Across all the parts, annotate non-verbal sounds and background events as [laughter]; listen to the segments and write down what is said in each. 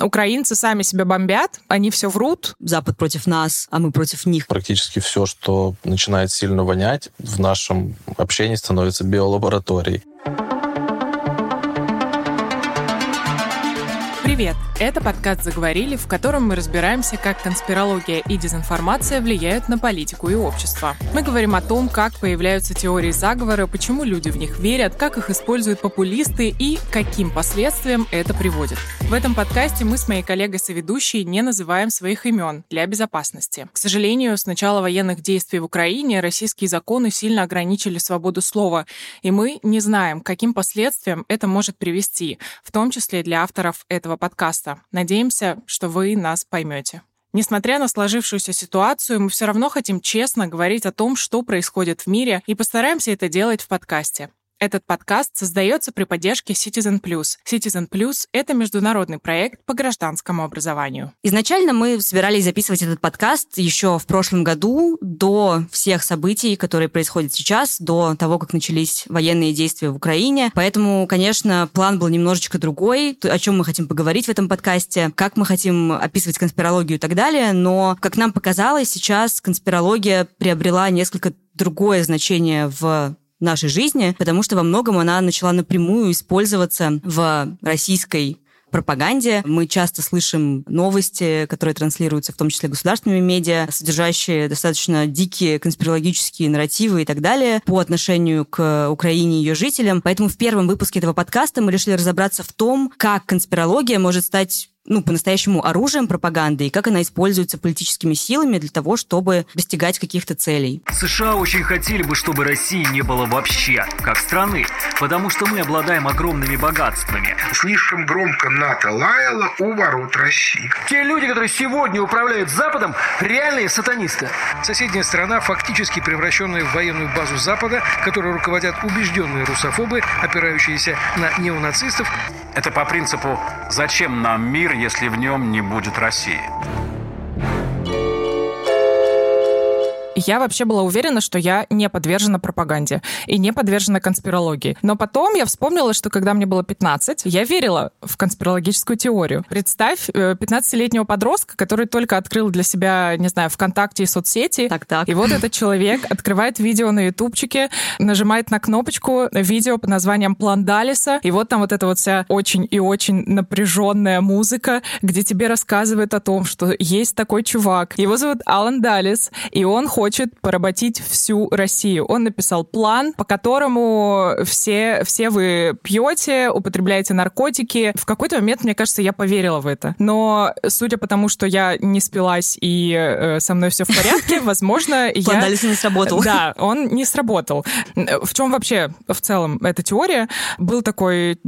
Украинцы сами себя бомбят, они все врут. Запад против нас, а мы против них. Практически все, что начинает сильно вонять, в нашем общении становится биолабораторией. Привет! Это подкаст «Заговорили», в котором мы разбираемся, как конспирология и дезинформация влияют на политику и общество. Мы говорим о том, как появляются теории заговора, почему люди в них верят, как их используют популисты и каким последствиям это приводит. В этом подкасте мы с моей коллегой-соведущей не называем своих имен для безопасности. К сожалению, с начала военных действий в Украине российские законы сильно ограничили свободу слова, и мы не знаем, каким последствиям это может привести, в том числе для авторов этого подкаста. Надеемся, что вы нас поймете. Несмотря на сложившуюся ситуацию, мы все равно хотим честно говорить о том, что происходит в мире, и постараемся это делать в подкасте. Этот подкаст создается при поддержке Citizen Plus. Citizen Plus — это международный проект по гражданскому образованию. Изначально мы собирались записывать этот подкаст еще в прошлом году, до всех событий, которые происходят сейчас, до того, как начались военные действия в Украине. Поэтому, конечно, план был немножечко другой, о чем мы хотим поговорить в этом подкасте, как мы хотим описывать конспирологию и так далее. Но, как нам показалось, сейчас конспирология приобрела несколько другое значение в нашей жизни, потому что во многом она начала напрямую использоваться в российской пропаганде. Мы часто слышим новости, которые транслируются в том числе государственными медиа, содержащие достаточно дикие конспирологические нарративы и так далее по отношению к Украине и ее жителям. Поэтому в первом выпуске этого подкаста мы решили разобраться в том, как конспирология может стать ну, по-настоящему оружием пропаганды и как она используется политическими силами для того, чтобы достигать каких-то целей. США очень хотели бы, чтобы России не было вообще, как страны, потому что мы обладаем огромными богатствами. Слишком громко НАТО лаяло у ворот России. Те люди, которые сегодня управляют Западом, реальные сатанисты. Соседняя страна, фактически превращенная в военную базу Запада, которой руководят убежденные русофобы, опирающиеся на неонацистов. Это по принципу «зачем нам мир, если в нем не будет России». Я вообще была уверена, что я не подвержена пропаганде и не подвержена конспирологии. Но потом я вспомнила, что когда мне было 15, я верила в конспирологическую теорию. Представь 15-летнего э, подростка, который только открыл для себя, не знаю, ВКонтакте и соцсети. Так, так. И вот этот человек открывает видео на ютубчике, нажимает на кнопочку видео под названием «План Далиса», и вот там вот эта вот вся очень и очень напряженная музыка, где тебе рассказывают о том, что есть такой чувак. Его зовут Алан Далис, и он хочет хочет поработить всю Россию. Он написал план, по которому все, все вы пьете, употребляете наркотики. В какой-то момент, мне кажется, я поверила в это. Но судя по тому, что я не спилась и э, со мной все в порядке, [laughs] возможно, я... План не сработал. Да, он не сработал. В чем вообще в целом эта теория? Был такой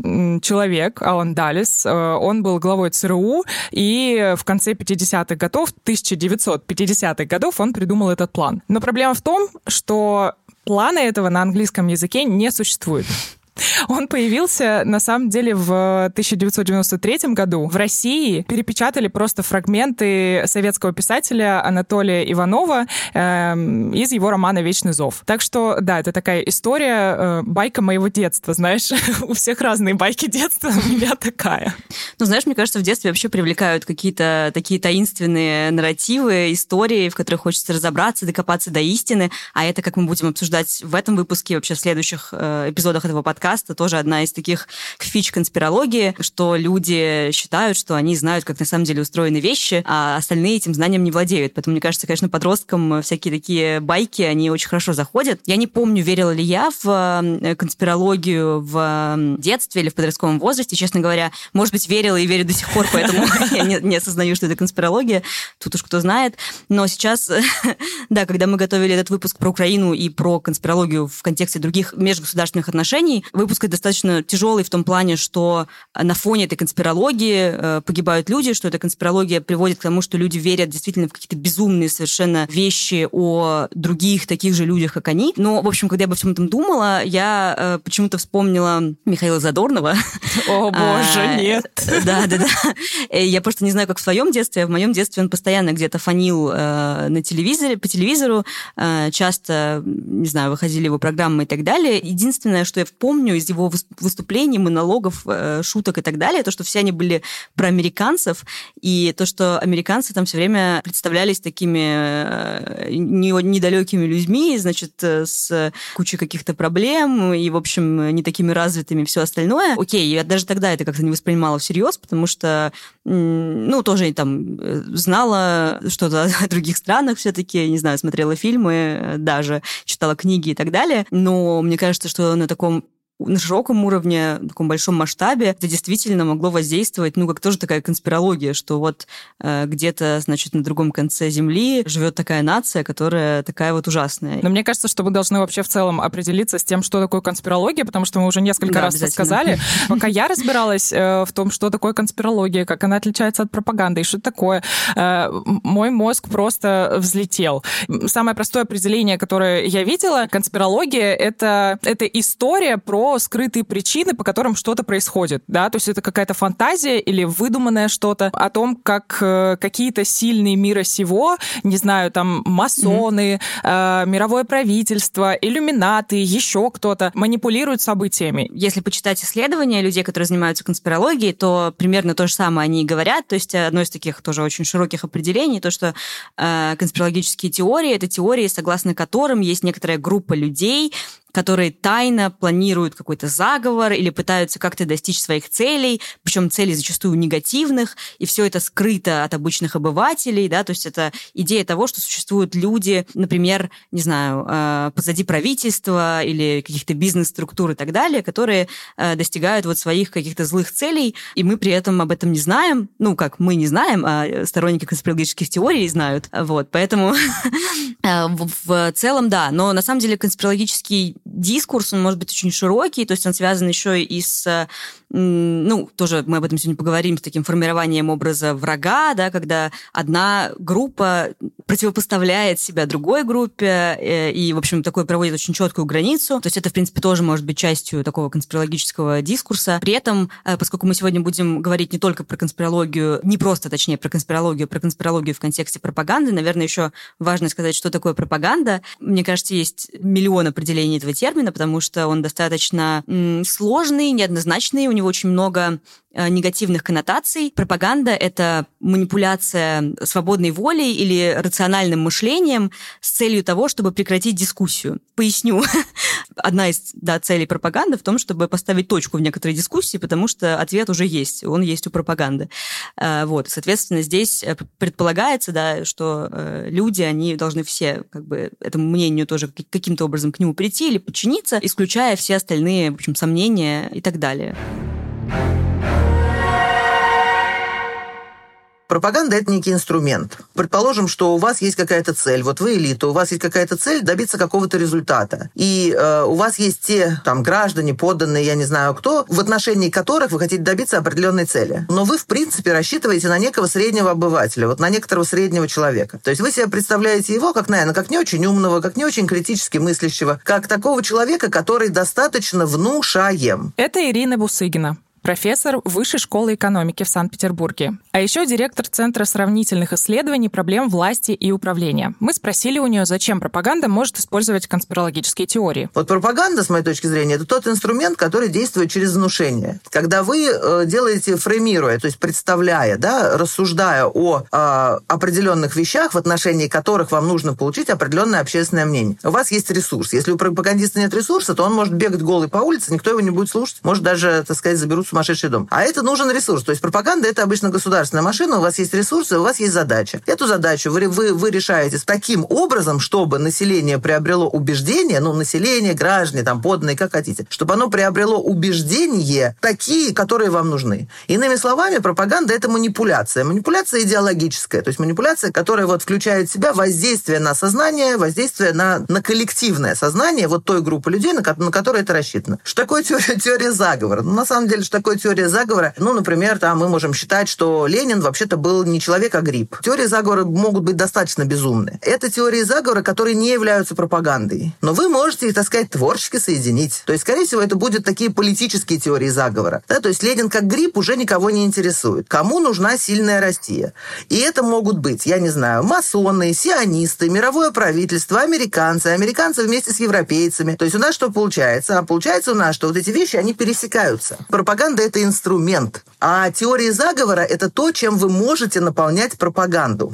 человек, Алан Далис, э, он был главой ЦРУ, и в конце 50-х годов, 1950-х годов он придумал этот план план. Но проблема в том, что плана этого на английском языке не существует. Он появился, на самом деле, в 1993 году. В России перепечатали просто фрагменты советского писателя Анатолия Иванова э, из его романа «Вечный зов». Так что, да, это такая история, э, байка моего детства, знаешь. [laughs] у всех разные байки детства, у меня такая. Ну, знаешь, мне кажется, в детстве вообще привлекают какие-то такие таинственные нарративы, истории, в которых хочется разобраться, докопаться до истины. А это, как мы будем обсуждать в этом выпуске, вообще в следующих э, эпизодах этого подкаста, подкаста тоже одна из таких фич конспирологии, что люди считают, что они знают, как на самом деле устроены вещи, а остальные этим знанием не владеют. Поэтому, мне кажется, конечно, подросткам всякие такие байки, они очень хорошо заходят. Я не помню, верила ли я в конспирологию в детстве или в подростковом возрасте, честно говоря. Может быть, верила и верю до сих пор, поэтому [laughs] я не осознаю, что это конспирология. Тут уж кто знает. Но сейчас, [laughs] да, когда мы готовили этот выпуск про Украину и про конспирологию в контексте других межгосударственных отношений, Выпуск достаточно тяжелый в том плане, что на фоне этой конспирологии э, погибают люди, что эта конспирология приводит к тому, что люди верят действительно в какие-то безумные совершенно вещи о других таких же людях, как они. Но, в общем, когда я обо всем этом думала, я э, почему-то вспомнила Михаила Задорнова. О, [laughs] боже, а, нет. Да, да, да. Я просто не знаю, как в своем детстве. В моем детстве он постоянно где-то фонил э, на телевизоре, по телевизору. Часто, не знаю, выходили его программы и так далее. Единственное, что я помню, помню из его выступлений, монологов, э, шуток и так далее, то, что все они были про американцев, и то, что американцы там все время представлялись такими э, недалекими людьми, значит, э, с кучей каких-то проблем и, в общем, не такими развитыми все остальное. Окей, я даже тогда это как-то не воспринимала всерьез, потому что, ну, тоже там знала что-то [laughs] о других странах все-таки, не знаю, смотрела фильмы даже, читала книги и так далее. Но мне кажется, что на таком на широком уровне, на таком большом масштабе, это действительно могло воздействовать, ну, как тоже такая конспирология, что вот э, где-то, значит, на другом конце Земли живет такая нация, которая такая вот ужасная. Но мне кажется, что мы должны вообще в целом определиться с тем, что такое конспирология, потому что мы уже несколько да, раз это сказали. [laughs] Пока я разбиралась э, в том, что такое конспирология, как она отличается от пропаганды и что такое, э, мой мозг просто взлетел. Самое простое определение, которое я видела, конспирология — это, это история про скрытые причины, по которым что-то происходит, да, то есть это какая-то фантазия или выдуманное что-то о том, как э, какие-то сильные мира сего, не знаю, там масоны, mm-hmm. э, мировое правительство, иллюминаты, еще кто-то манипулируют событиями. Если почитать исследования людей, которые занимаются конспирологией, то примерно то же самое они и говорят. То есть одно из таких тоже очень широких определений, то, что э, конспирологические теории — это теории, согласно которым есть некоторая группа людей, которые тайно планируют какой-то заговор или пытаются как-то достичь своих целей, причем целей зачастую негативных, и все это скрыто от обычных обывателей, да, то есть это идея того, что существуют люди, например, не знаю, э, позади правительства или каких-то бизнес-структур и так далее, которые э, достигают вот своих каких-то злых целей, и мы при этом об этом не знаем, ну, как мы не знаем, а сторонники конспирологических теорий знают, вот, поэтому [laughs] э, в целом, да, но на самом деле конспирологический дискурс, он может быть очень широкий, то есть он связан еще и с ну, тоже мы об этом сегодня поговорим, с таким формированием образа врага, да, когда одна группа противопоставляет себя другой группе, э, и, в общем, такой проводит очень четкую границу. То есть это, в принципе, тоже может быть частью такого конспирологического дискурса. При этом, э, поскольку мы сегодня будем говорить не только про конспирологию, не просто, точнее, про конспирологию, про конспирологию в контексте пропаганды, наверное, еще важно сказать, что такое пропаганда. Мне кажется, есть миллион определений этого термина, потому что он достаточно сложный, неоднозначный, у него очень много негативных коннотаций. Пропаганда — это манипуляция свободной волей или рациональным мышлением с целью того, чтобы прекратить дискуссию. Поясню. [laughs] Одна из да, целей пропаганды в том, чтобы поставить точку в некоторой дискуссии, потому что ответ уже есть, он есть у пропаганды. Э, вот, соответственно, здесь э, предполагается, да, что люди, они должны все как бы этому мнению тоже каким-то образом к нему прийти или подчиниться, исключая все остальные, в общем, сомнения и так далее. Пропаганда – это некий инструмент. Предположим, что у вас есть какая-то цель. Вот вы элита, у вас есть какая-то цель добиться какого-то результата. И э, у вас есть те там граждане, подданные, я не знаю кто, в отношении которых вы хотите добиться определенной цели. Но вы, в принципе, рассчитываете на некого среднего обывателя, вот на некоторого среднего человека. То есть вы себе представляете его как, наверное, как не очень умного, как не очень критически мыслящего, как такого человека, который достаточно внушаем. Это Ирина Бусыгина, профессор Высшей школы экономики в Санкт-Петербурге, а еще директор Центра сравнительных исследований проблем власти и управления. Мы спросили у нее, зачем пропаганда может использовать конспирологические теории. Вот пропаганда, с моей точки зрения, это тот инструмент, который действует через внушение. Когда вы э, делаете фреймируя, то есть представляя, да, рассуждая о э, определенных вещах, в отношении которых вам нужно получить определенное общественное мнение. У вас есть ресурс. Если у пропагандиста нет ресурса, то он может бегать голый по улице, никто его не будет слушать. Может даже, так сказать, заберут сумасшедший дом. А это нужен ресурс. То есть пропаганда – это обычно государственная машина, у вас есть ресурсы, у вас есть задача. Эту задачу вы, вы, вы решаете таким образом, чтобы население приобрело убеждение, ну, население, граждане, там, подданные, как хотите, чтобы оно приобрело убеждения такие, которые вам нужны. Иными словами, пропаганда – это манипуляция. Манипуляция идеологическая, то есть манипуляция, которая вот включает в себя воздействие на сознание, воздействие на, на коллективное сознание вот той группы людей, на, на которой это рассчитано. Что такое теория, теория заговора? Ну, на самом деле, что такое теория заговора? Ну, например, там мы можем считать, что Ленин вообще-то был не человек, а гриб. Теории заговора могут быть достаточно безумны. Это теории заговора, которые не являются пропагандой. Но вы можете их, так сказать, творчески соединить. То есть, скорее всего, это будут такие политические теории заговора. Да? То есть Ленин как гриб уже никого не интересует. Кому нужна сильная Россия? И это могут быть, я не знаю, масоны, сионисты, мировое правительство, американцы, американцы вместе с европейцами. То есть у нас что получается? А получается у нас, что вот эти вещи, они пересекаются. Пропаганда – это инструмент. А теории заговора – это то, чем вы можете наполнять пропаганду.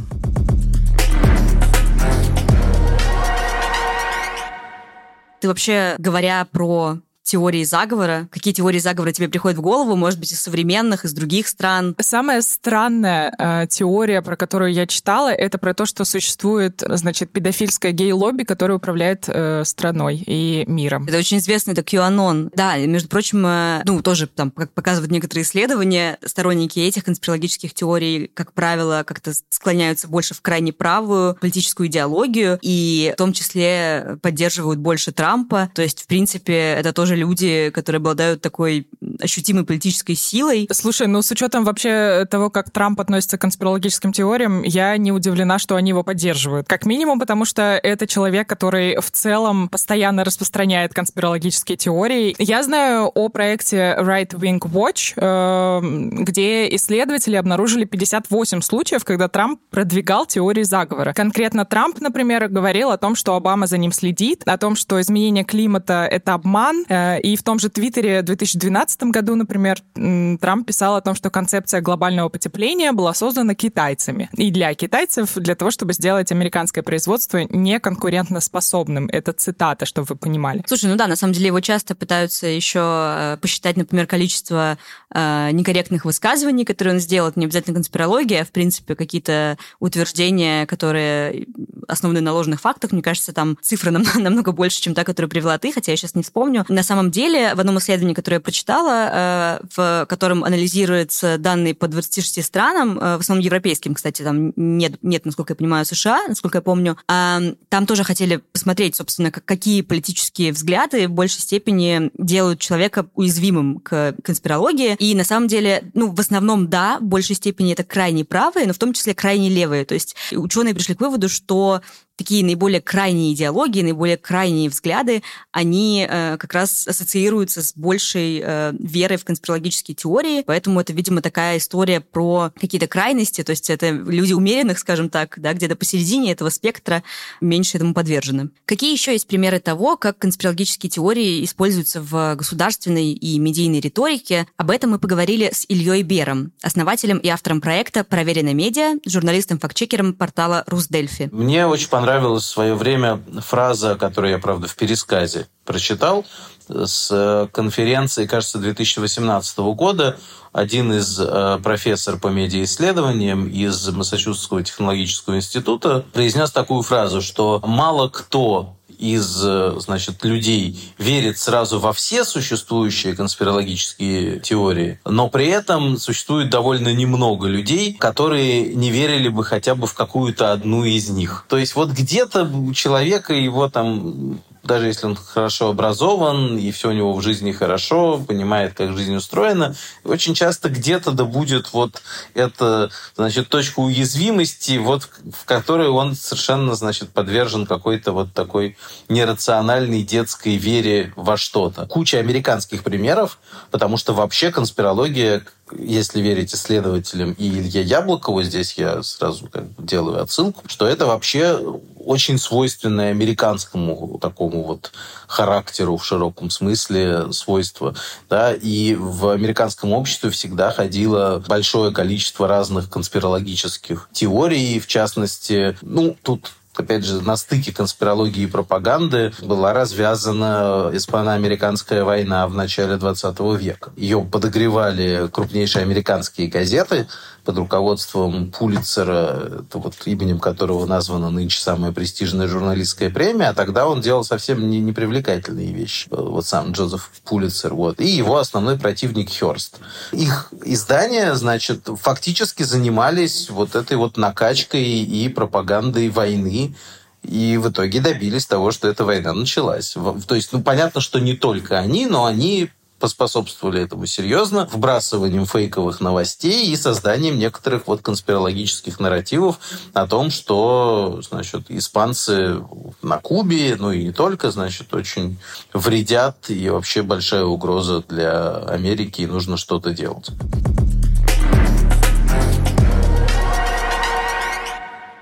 Ты вообще, говоря про теории заговора? Какие теории заговора тебе приходят в голову? Может быть, из современных, из других стран? Самая странная э, теория, про которую я читала, это про то, что существует, значит, педофильское гей-лобби, которое управляет э, страной и миром. Это очень известно, это QAnon. Да, между прочим, э, ну, тоже там, как показывают некоторые исследования, сторонники этих конспирологических теорий, как правило, как-то склоняются больше в крайне правую политическую идеологию и в том числе поддерживают больше Трампа. То есть, в принципе, это тоже тоже люди, которые обладают такой ощутимой политической силой. Слушай, ну с учетом вообще того, как Трамп относится к конспирологическим теориям, я не удивлена, что они его поддерживают. Как минимум, потому что это человек, который в целом постоянно распространяет конспирологические теории. Я знаю о проекте Right Wing Watch, э, где исследователи обнаружили 58 случаев, когда Трамп продвигал теории заговора. Конкретно Трамп, например, говорил о том, что Обама за ним следит, о том, что изменение климата — это обман, э, и в том же Твиттере в 2012 году, например, Трамп писал о том, что концепция глобального потепления была создана китайцами. И для китайцев, для того, чтобы сделать американское производство неконкурентоспособным. Это цитата, чтобы вы понимали. Слушай, ну да, на самом деле его часто пытаются еще э, посчитать, например, количество э, некорректных высказываний, которые он сделал. Это не обязательно конспирология, а, в принципе, какие-то утверждения, которые основаны на ложных фактах. Мне кажется, там цифра [laughs] нам, намного больше, чем та, которую привела ты, хотя я сейчас не вспомню. На самом деле, в одном исследовании, которое я прочитала, э, в котором анализируются данные по 26 странам, э, в основном европейским, кстати, там нет, нет, насколько я понимаю, США, насколько я помню, а, там тоже хотели посмотреть, собственно, какие политические взгляды в большей степени делают человека уязвимым к конспирологии. И на самом деле, ну, в основном, да, в большей степени это крайне правые, но в том числе крайне левые. То есть ученые пришли к выводу, что такие наиболее крайние идеологии, наиболее крайние взгляды, они э, как раз ассоциируются с большей э, верой в конспирологические теории, поэтому это, видимо, такая история про какие-то крайности, то есть это люди умеренных, скажем так, да, где-то посередине этого спектра меньше этому подвержены. Какие еще есть примеры того, как конспирологические теории используются в государственной и медийной риторике? Об этом мы поговорили с Ильей Бером, основателем и автором проекта «Проверенная медиа», журналистом-фактчекером портала «Русдельфи». Мне очень понравилось понравилась в свое время фраза, которую я, правда, в пересказе прочитал, с конференции, кажется, 2018 года. Один из э, профессор по медиаисследованиям из Массачусетского технологического института произнес такую фразу, что мало кто из э, значит, людей верит сразу во все существующие конспирологические теории, но при этом существует довольно немного людей, которые не верили бы хотя бы в какую-то одну из них. То есть вот где-то у человека его там даже если он хорошо образован, и все у него в жизни хорошо, понимает, как жизнь устроена, очень часто где-то да будет вот эта, значит, точка уязвимости, вот в которой он совершенно, значит, подвержен какой-то вот такой нерациональной детской вере во что-то. Куча американских примеров, потому что вообще конспирология если верить исследователям и Илье Яблокову, здесь я сразу как бы делаю отсылку, что это вообще очень свойственное американскому такому вот характеру в широком смысле свойства. Да? И в американском обществе всегда ходило большое количество разных конспирологических теорий, в частности, ну, тут опять же, на стыке конспирологии и пропаганды была развязана испано-американская война в начале 20 века. Ее подогревали крупнейшие американские газеты, под руководством Пулицера, вот именем которого названа нынче самая престижная журналистская премия, а тогда он делал совсем не, непривлекательные вещи. Вот сам Джозеф Пулицер, вот. И его основной противник Хёрст. Их издания, значит, фактически занимались вот этой вот накачкой и пропагандой войны, и в итоге добились того, что эта война началась. То есть, ну, понятно, что не только они, но они поспособствовали этому серьезно вбрасыванием фейковых новостей и созданием некоторых вот конспирологических нарративов о том, что, значит, испанцы на Кубе, ну и не только, значит, очень вредят и вообще большая угроза для Америки, и нужно что-то делать.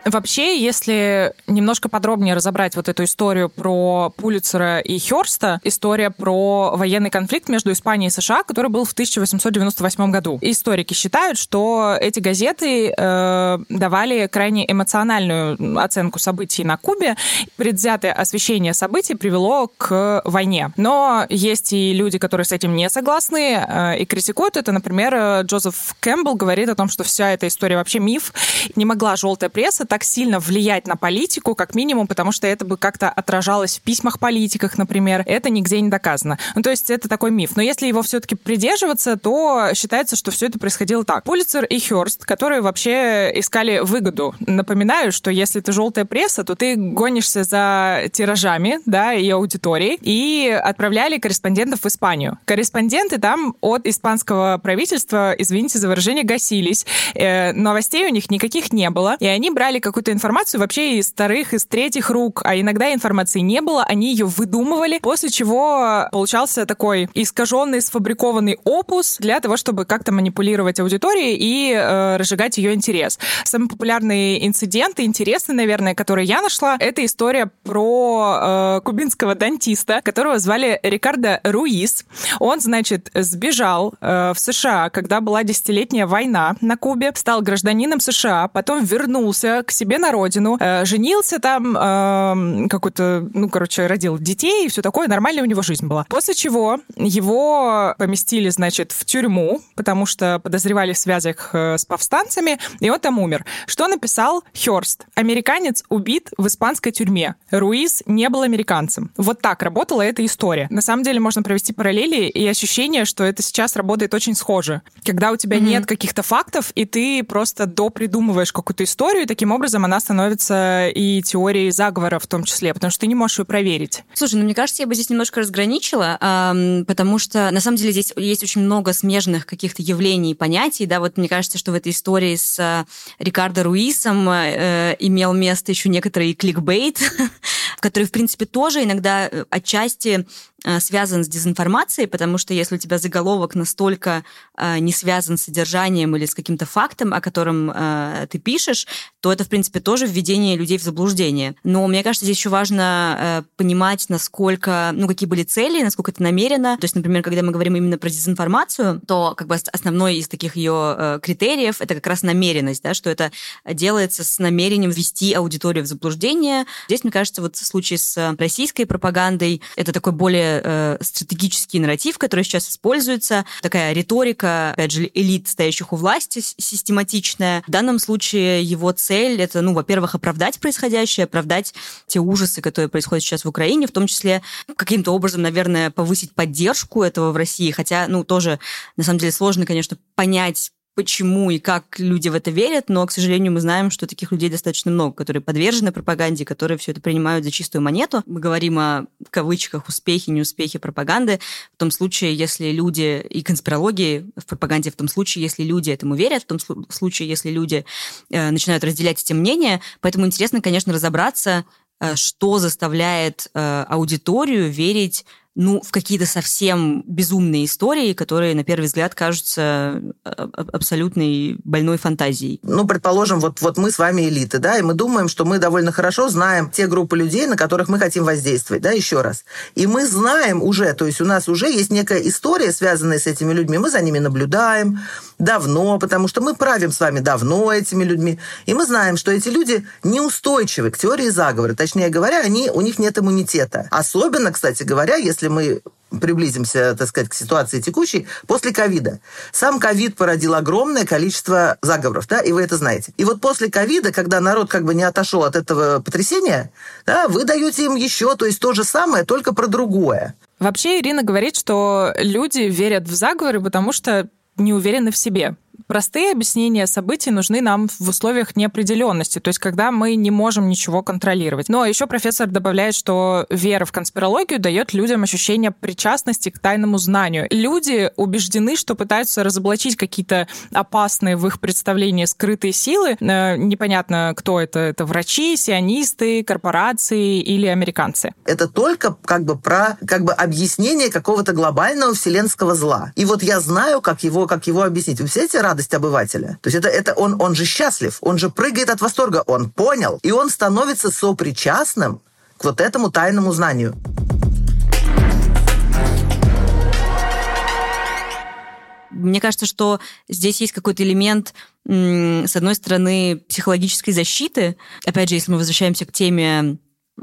Вообще, если немножко подробнее разобрать вот эту историю про Пулицера и Хёрста, история про военный конфликт между Испанией и США, который был в 1898 году. Историки считают, что эти газеты э, давали крайне эмоциональную оценку событий на Кубе. Предвзятое освещение событий привело к войне. Но есть и люди, которые с этим не согласны э, и критикуют это. Например, Джозеф Кэмпбелл говорит о том, что вся эта история вообще миф. Не могла желтая пресса так сильно влиять на политику, как минимум, потому что это бы как-то отражалось в письмах политиках, например. Это нигде не доказано. Ну, то есть это такой миф. Но если его все-таки придерживаться, то считается, что все это происходило так. Пулицер и Хёрст, которые вообще искали выгоду. Напоминаю, что если ты желтая пресса, то ты гонишься за тиражами, да, и аудиторией, и отправляли корреспондентов в Испанию. Корреспонденты там от испанского правительства, извините за выражение, гасились. Э, новостей у них никаких не было, и они брали какую-то информацию вообще из вторых, из третьих рук, а иногда информации не было, они ее выдумывали, после чего получался такой искаженный, сфабрикованный опус для того, чтобы как-то манипулировать аудиторией и э, разжигать ее интерес. Самый популярный инцидент, интересный, наверное, который я нашла, это история про э, кубинского дантиста, которого звали Рикардо Руис. Он, значит, сбежал э, в США, когда была десятилетняя война на Кубе, стал гражданином США, потом вернулся к себе на родину, э, женился там, э, какой-то, ну, короче, родил детей и все такое, нормальная у него жизнь была. После чего его поместили, значит, в тюрьму, потому что подозревали в связях э, с повстанцами, и он там умер. Что написал Хёрст? Американец убит в испанской тюрьме. Руиз не был американцем. Вот так работала эта история. На самом деле можно провести параллели и ощущение, что это сейчас работает очень схоже. Когда у тебя mm-hmm. нет каких-то фактов, и ты просто допридумываешь какую-то историю, таким образом образом она становится и теорией заговора в том числе, потому что ты не можешь ее проверить. Слушай, ну мне кажется, я бы здесь немножко разграничила, потому что на самом деле здесь есть очень много смежных каких-то явлений и понятий, да, вот мне кажется, что в этой истории с э, Рикардо Руисом э, имел место еще некоторый кликбейт, [laughs] который, в принципе, тоже иногда э, отчасти связан с дезинформацией, потому что если у тебя заголовок настолько э, не связан с содержанием или с каким-то фактом, о котором э, ты пишешь, то это, в принципе, тоже введение людей в заблуждение. Но мне кажется, здесь еще важно э, понимать, насколько, ну, какие были цели, насколько это намеренно. То есть, например, когда мы говорим именно про дезинформацию, то как бы основной из таких ее э, критериев это как раз намеренность, да, что это делается с намерением ввести аудиторию в заблуждение. Здесь, мне кажется, вот в случае с российской пропагандой это такой более э, стратегический нарратив, который сейчас используется, такая риторика, опять же, элит, стоящих у власти, систематичная. В данном случае его цель — это, ну, во-первых, оправдать происходящее, оправдать те ужасы, которые происходят сейчас в Украине, в том числе каким-то образом, наверное, повысить поддержку этого в России, хотя, ну, тоже, на самом деле, сложно, конечно, понять, почему и как люди в это верят, но, к сожалению, мы знаем, что таких людей достаточно много, которые подвержены пропаганде, которые все это принимают за чистую монету. Мы говорим о, в кавычках, успехе, неуспехе пропаганды. В том случае, если люди, и конспирологии в пропаганде в том случае, если люди этому верят, в том случае, если люди э, начинают разделять эти мнения. Поэтому интересно, конечно, разобраться, э, что заставляет э, аудиторию верить ну, в какие-то совсем безумные истории, которые, на первый взгляд, кажутся э, абсолютной больной фантазией. Ну, предположим, вот, вот мы с вами элиты, да, и мы думаем, что мы довольно хорошо знаем те группы людей, на которых мы хотим воздействовать, да, еще раз. И мы знаем уже, то есть у нас уже есть некая история, связанная с этими людьми, мы за ними наблюдаем давно, потому что мы правим с вами давно этими людьми, и мы знаем, что эти люди неустойчивы к теории заговора, точнее говоря, они, у них нет иммунитета. Особенно, кстати говоря, если если мы приблизимся, так сказать, к ситуации текущей, после ковида. Сам ковид породил огромное количество заговоров, да, и вы это знаете. И вот после ковида, когда народ как бы не отошел от этого потрясения, да, вы даете им еще, то есть то же самое, только про другое. Вообще Ирина говорит, что люди верят в заговоры, потому что не уверены в себе. Простые объяснения событий нужны нам в условиях неопределенности, то есть когда мы не можем ничего контролировать. Но еще профессор добавляет, что вера в конспирологию дает людям ощущение причастности к тайному знанию. Люди убеждены, что пытаются разоблачить какие-то опасные в их представлении скрытые силы. Э, непонятно, кто это. Это врачи, сионисты, корпорации или американцы. Это только как бы про как бы объяснение какого-то глобального вселенского зла. И вот я знаю, как его, как его объяснить. Вы представляете радость обывателя? То есть это, это он, он же счастлив, он же прыгает от восторга, он понял, и он становится сопричастным к вот этому тайному знанию. Мне кажется, что здесь есть какой-то элемент, с одной стороны, психологической защиты. Опять же, если мы возвращаемся к теме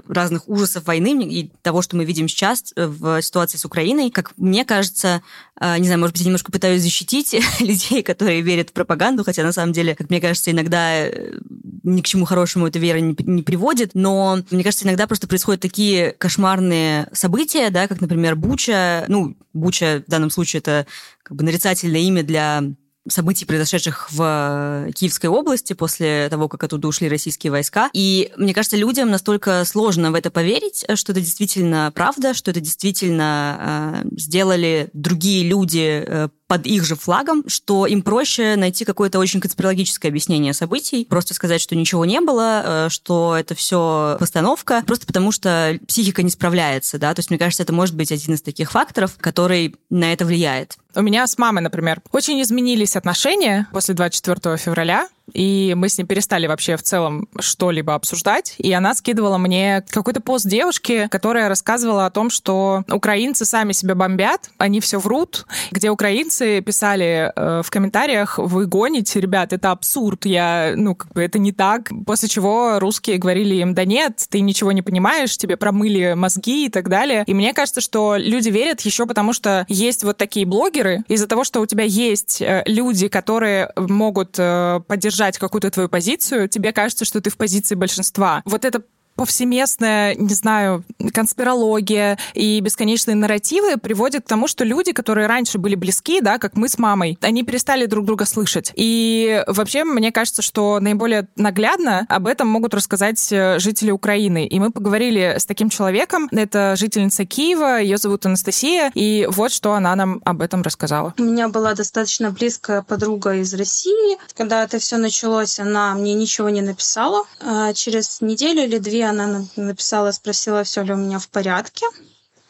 разных ужасов войны и того, что мы видим сейчас э, в ситуации с Украиной. Как мне кажется, э, не знаю, может быть, я немножко пытаюсь защитить [laughs] людей, которые верят в пропаганду, хотя на самом деле, как мне кажется, иногда э, ни к чему хорошему эта вера не, не приводит, но мне кажется, иногда просто происходят такие кошмарные события, да, как, например, Буча, ну, Буча в данном случае это как бы нарицательное имя для событий, произошедших в э, Киевской области после того, как оттуда ушли российские войска. И мне кажется, людям настолько сложно в это поверить, что это действительно правда, что это действительно э, сделали другие люди э, под их же флагом, что им проще найти какое-то очень конспирологическое объяснение событий, просто сказать, что ничего не было, э, что это все постановка, просто потому что психика не справляется, да, то есть мне кажется, это может быть один из таких факторов, который на это влияет. У меня с мамой, например, очень изменились отношения после 24 февраля и мы с ней перестали вообще в целом что-либо обсуждать, и она скидывала мне какой-то пост девушки, которая рассказывала о том, что украинцы сами себя бомбят, они все врут, где украинцы писали э, в комментариях, вы гоните, ребят, это абсурд, я, ну, как бы это не так, после чего русские говорили им, да нет, ты ничего не понимаешь, тебе промыли мозги и так далее. И мне кажется, что люди верят еще потому, что есть вот такие блогеры, из-за того, что у тебя есть э, люди, которые могут э, поддержать поддержать какую-то твою позицию, тебе кажется, что ты в позиции большинства. Вот это повсеместная, не знаю, конспирология и бесконечные нарративы приводят к тому, что люди, которые раньше были близки, да, как мы с мамой, они перестали друг друга слышать. И вообще, мне кажется, что наиболее наглядно об этом могут рассказать э, жители Украины. И мы поговорили с таким человеком, это жительница Киева, ее зовут Анастасия, и вот что она нам об этом рассказала. У меня была достаточно близкая подруга из России. Когда это все началось, она мне ничего не написала. А через неделю или две она написала, спросила, все ли у меня в порядке.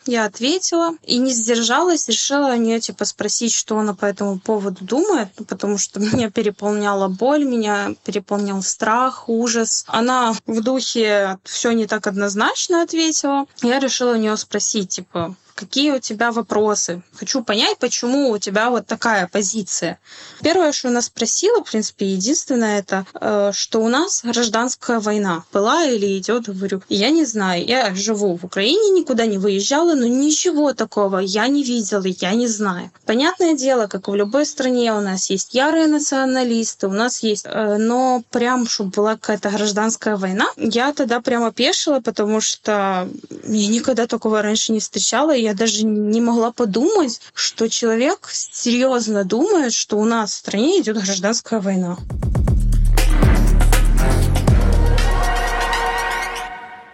Я ответила и не сдержалась, решила у нее типа спросить, что она по этому поводу думает, ну, потому что [laughs] меня переполняла боль, меня переполнял страх, ужас. Она в духе все не так однозначно ответила. Я решила у нее спросить, типа, какие у тебя вопросы. Хочу понять, почему у тебя вот такая позиция. Первое, что она спросила, в принципе, единственное, это, э, что у нас гражданская война была или идет, говорю. Я не знаю, я живу в Украине, никуда не выезжала, но ничего такого я не видела, я не знаю. Понятное дело, как в любой стране у нас есть ярые националисты, у нас есть, э, но прям, чтобы была какая-то гражданская война, я тогда прямо пешила, потому что я никогда такого раньше не встречала, и я даже не могла подумать, что человек серьезно думает, что у нас в стране идет гражданская война.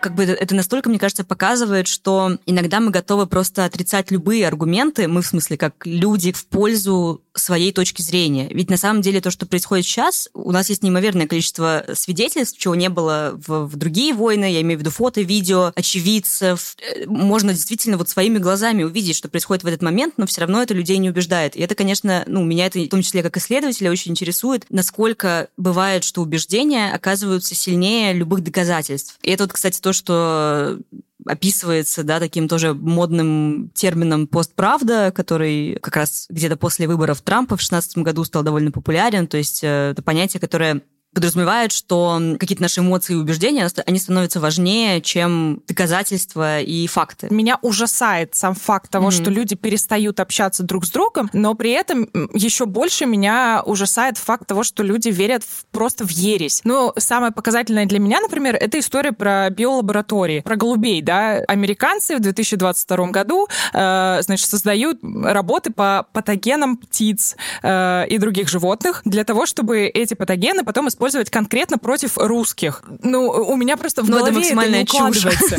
Как бы это настолько, мне кажется, показывает, что иногда мы готовы просто отрицать любые аргументы, мы в смысле как люди, в пользу своей точки зрения. Ведь на самом деле то, что происходит сейчас, у нас есть неимоверное количество свидетельств, чего не было в, в другие войны, я имею в виду фото, видео, очевидцев. Э, можно действительно вот своими глазами увидеть, что происходит в этот момент, но все равно это людей не убеждает. И это, конечно, ну, меня это в том числе как исследователя очень интересует, насколько бывает, что убеждения оказываются сильнее любых доказательств. И это вот, кстати, то, что описывается, да, таким тоже модным термином постправда, который как раз где-то после выборов Трампа в 2016 году стал довольно популярен. То есть э, это понятие, которое подразумевает, что какие-то наши эмоции и убеждения, они становятся важнее, чем доказательства и факты. Меня ужасает сам факт того, mm-hmm. что люди перестают общаться друг с другом, но при этом еще больше меня ужасает факт того, что люди верят в, просто в ересь. Ну, самое показательное для меня, например, это история про биолаборатории, про голубей, да. Американцы в 2022 году, э, значит, создают работы по патогенам птиц э, и других животных для того, чтобы эти патогены потом использовать конкретно против русских. Ну, у меня просто в Но ну, голове это, это не укладывается.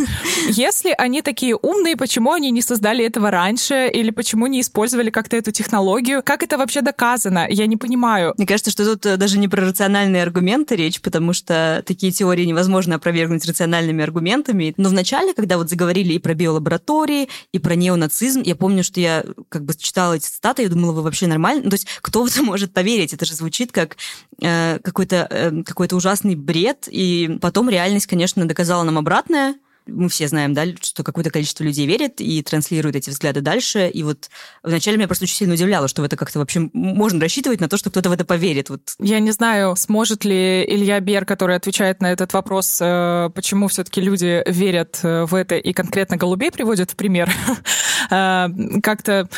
Если они такие умные, почему они не создали этого раньше? Или почему не использовали как-то эту технологию? Как это вообще доказано? Я не понимаю. Мне кажется, что тут э, даже не про рациональные аргументы речь, потому что такие теории невозможно опровергнуть рациональными аргументами. Но вначале, когда вот заговорили и про биолаборатории, и про неонацизм, я помню, что я как бы читала эти цитаты, я думала, вы вообще нормально? Ну, то есть кто в это [laughs] может поверить? Это же звучит как э, какой-то э, какой ужасный бред, и потом реальность, конечно, доказала нам обратное, мы все знаем, да, что какое-то количество людей верит и транслирует эти взгляды дальше. И вот вначале меня просто очень сильно удивляло, что в это как-то вообще можно рассчитывать на то, что кто-то в это поверит. Вот. Я не знаю, сможет ли Илья Бер, который отвечает на этот вопрос, э, почему все-таки люди верят э, в это и конкретно голубей приводят в пример, [laughs] э, как-то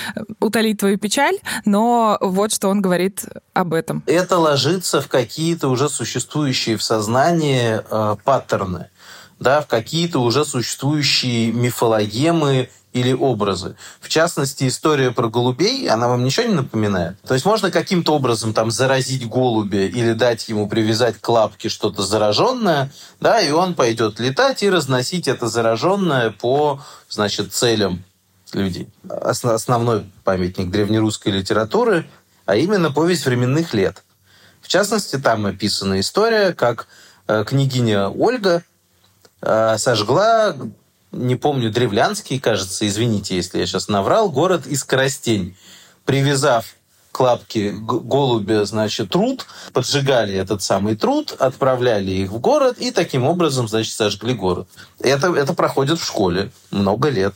утолить твою печаль, но вот что он говорит об этом. Это ложится в какие-то уже существующие в сознании паттерны да, в какие-то уже существующие мифологемы или образы. В частности, история про голубей, она вам ничего не напоминает? То есть можно каким-то образом там заразить голубя или дать ему привязать к лапке что-то зараженное, да, и он пойдет летать и разносить это зараженное по, значит, целям людей. Основной памятник древнерусской литературы, а именно повесть временных лет. В частности, там описана история, как э, княгиня Ольга сожгла, не помню, древлянский, кажется, извините, если я сейчас наврал, город Искоростень, привязав к лапке голубя, значит, труд, поджигали этот самый труд, отправляли их в город и таким образом, значит, сожгли город. Это, это проходит в школе много лет.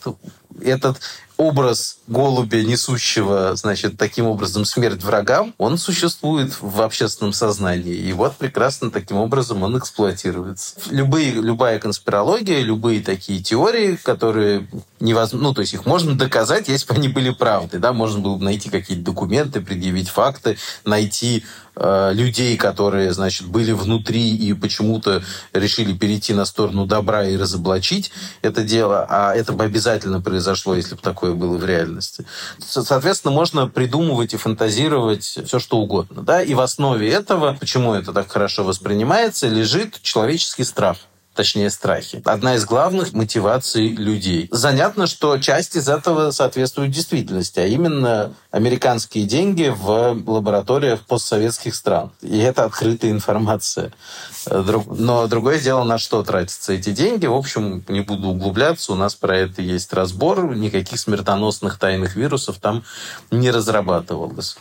Этот образ голубя, несущего, значит, таким образом смерть врагам, он существует в общественном сознании. И вот прекрасно таким образом он эксплуатируется. Любые, любая конспирология, любые такие теории, которые невозможно, ну, то есть их можно доказать, если бы они были правдой, да, можно было бы найти какие-то документы, предъявить факты, найти Э, людей, которые, значит, были внутри и почему-то решили перейти на сторону добра и разоблачить это дело, а это бы обязательно произошло, если бы такое было в реальности. Соответственно, можно придумывать и фантазировать все, что угодно. Да? И в основе этого, почему это так хорошо воспринимается, лежит человеческий страх точнее страхи. Одна из главных мотиваций людей. Занятно, что часть из этого соответствует действительности, а именно американские деньги в лабораториях постсоветских стран. И это открытая информация. Но другое дело, на что тратятся эти деньги. В общем, не буду углубляться, у нас про это есть разбор. Никаких смертоносных тайных вирусов там не разрабатывалось.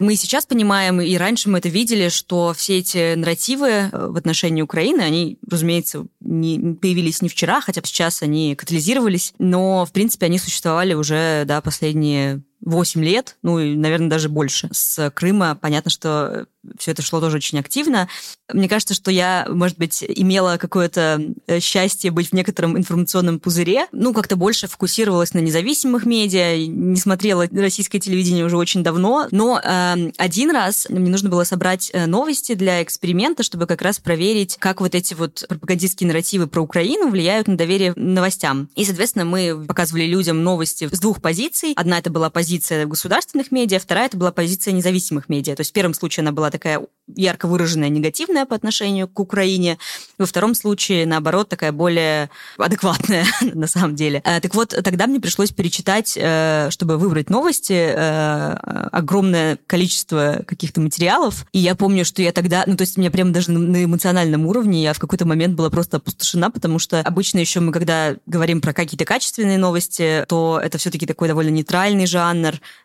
Мы сейчас понимаем, и раньше мы это видели, что все эти нарративы э, в отношении Украины, они, разумеется, не появились не вчера, хотя сейчас они катализировались, но, в принципе, они существовали уже, да, последние 8 лет, ну и, наверное, даже больше. С Крыма понятно, что все это шло тоже очень активно. Мне кажется, что я, может быть, имела какое-то э, счастье быть в некотором информационном пузыре. Ну, как-то больше фокусировалась на независимых медиа, не смотрела российское телевидение уже очень давно. Но э, один раз мне нужно было собрать э, новости для эксперимента, чтобы как раз проверить, как вот эти вот пропагандистские нарративы про Украину влияют на доверие новостям. И, соответственно, мы показывали людям новости с двух позиций. Одна это была позиция позиция государственных медиа, вторая это была позиция независимых медиа. То есть в первом случае она была такая ярко выраженная негативная по отношению к Украине, во втором случае, наоборот, такая более адекватная [laughs] на самом деле. Э, так вот, тогда мне пришлось перечитать, э, чтобы выбрать новости, э, огромное количество каких-то материалов. И я помню, что я тогда, ну то есть у меня прямо даже на эмоциональном уровне я в какой-то момент была просто опустошена, потому что обычно еще мы, когда говорим про какие-то качественные новости, то это все-таки такой довольно нейтральный жанр,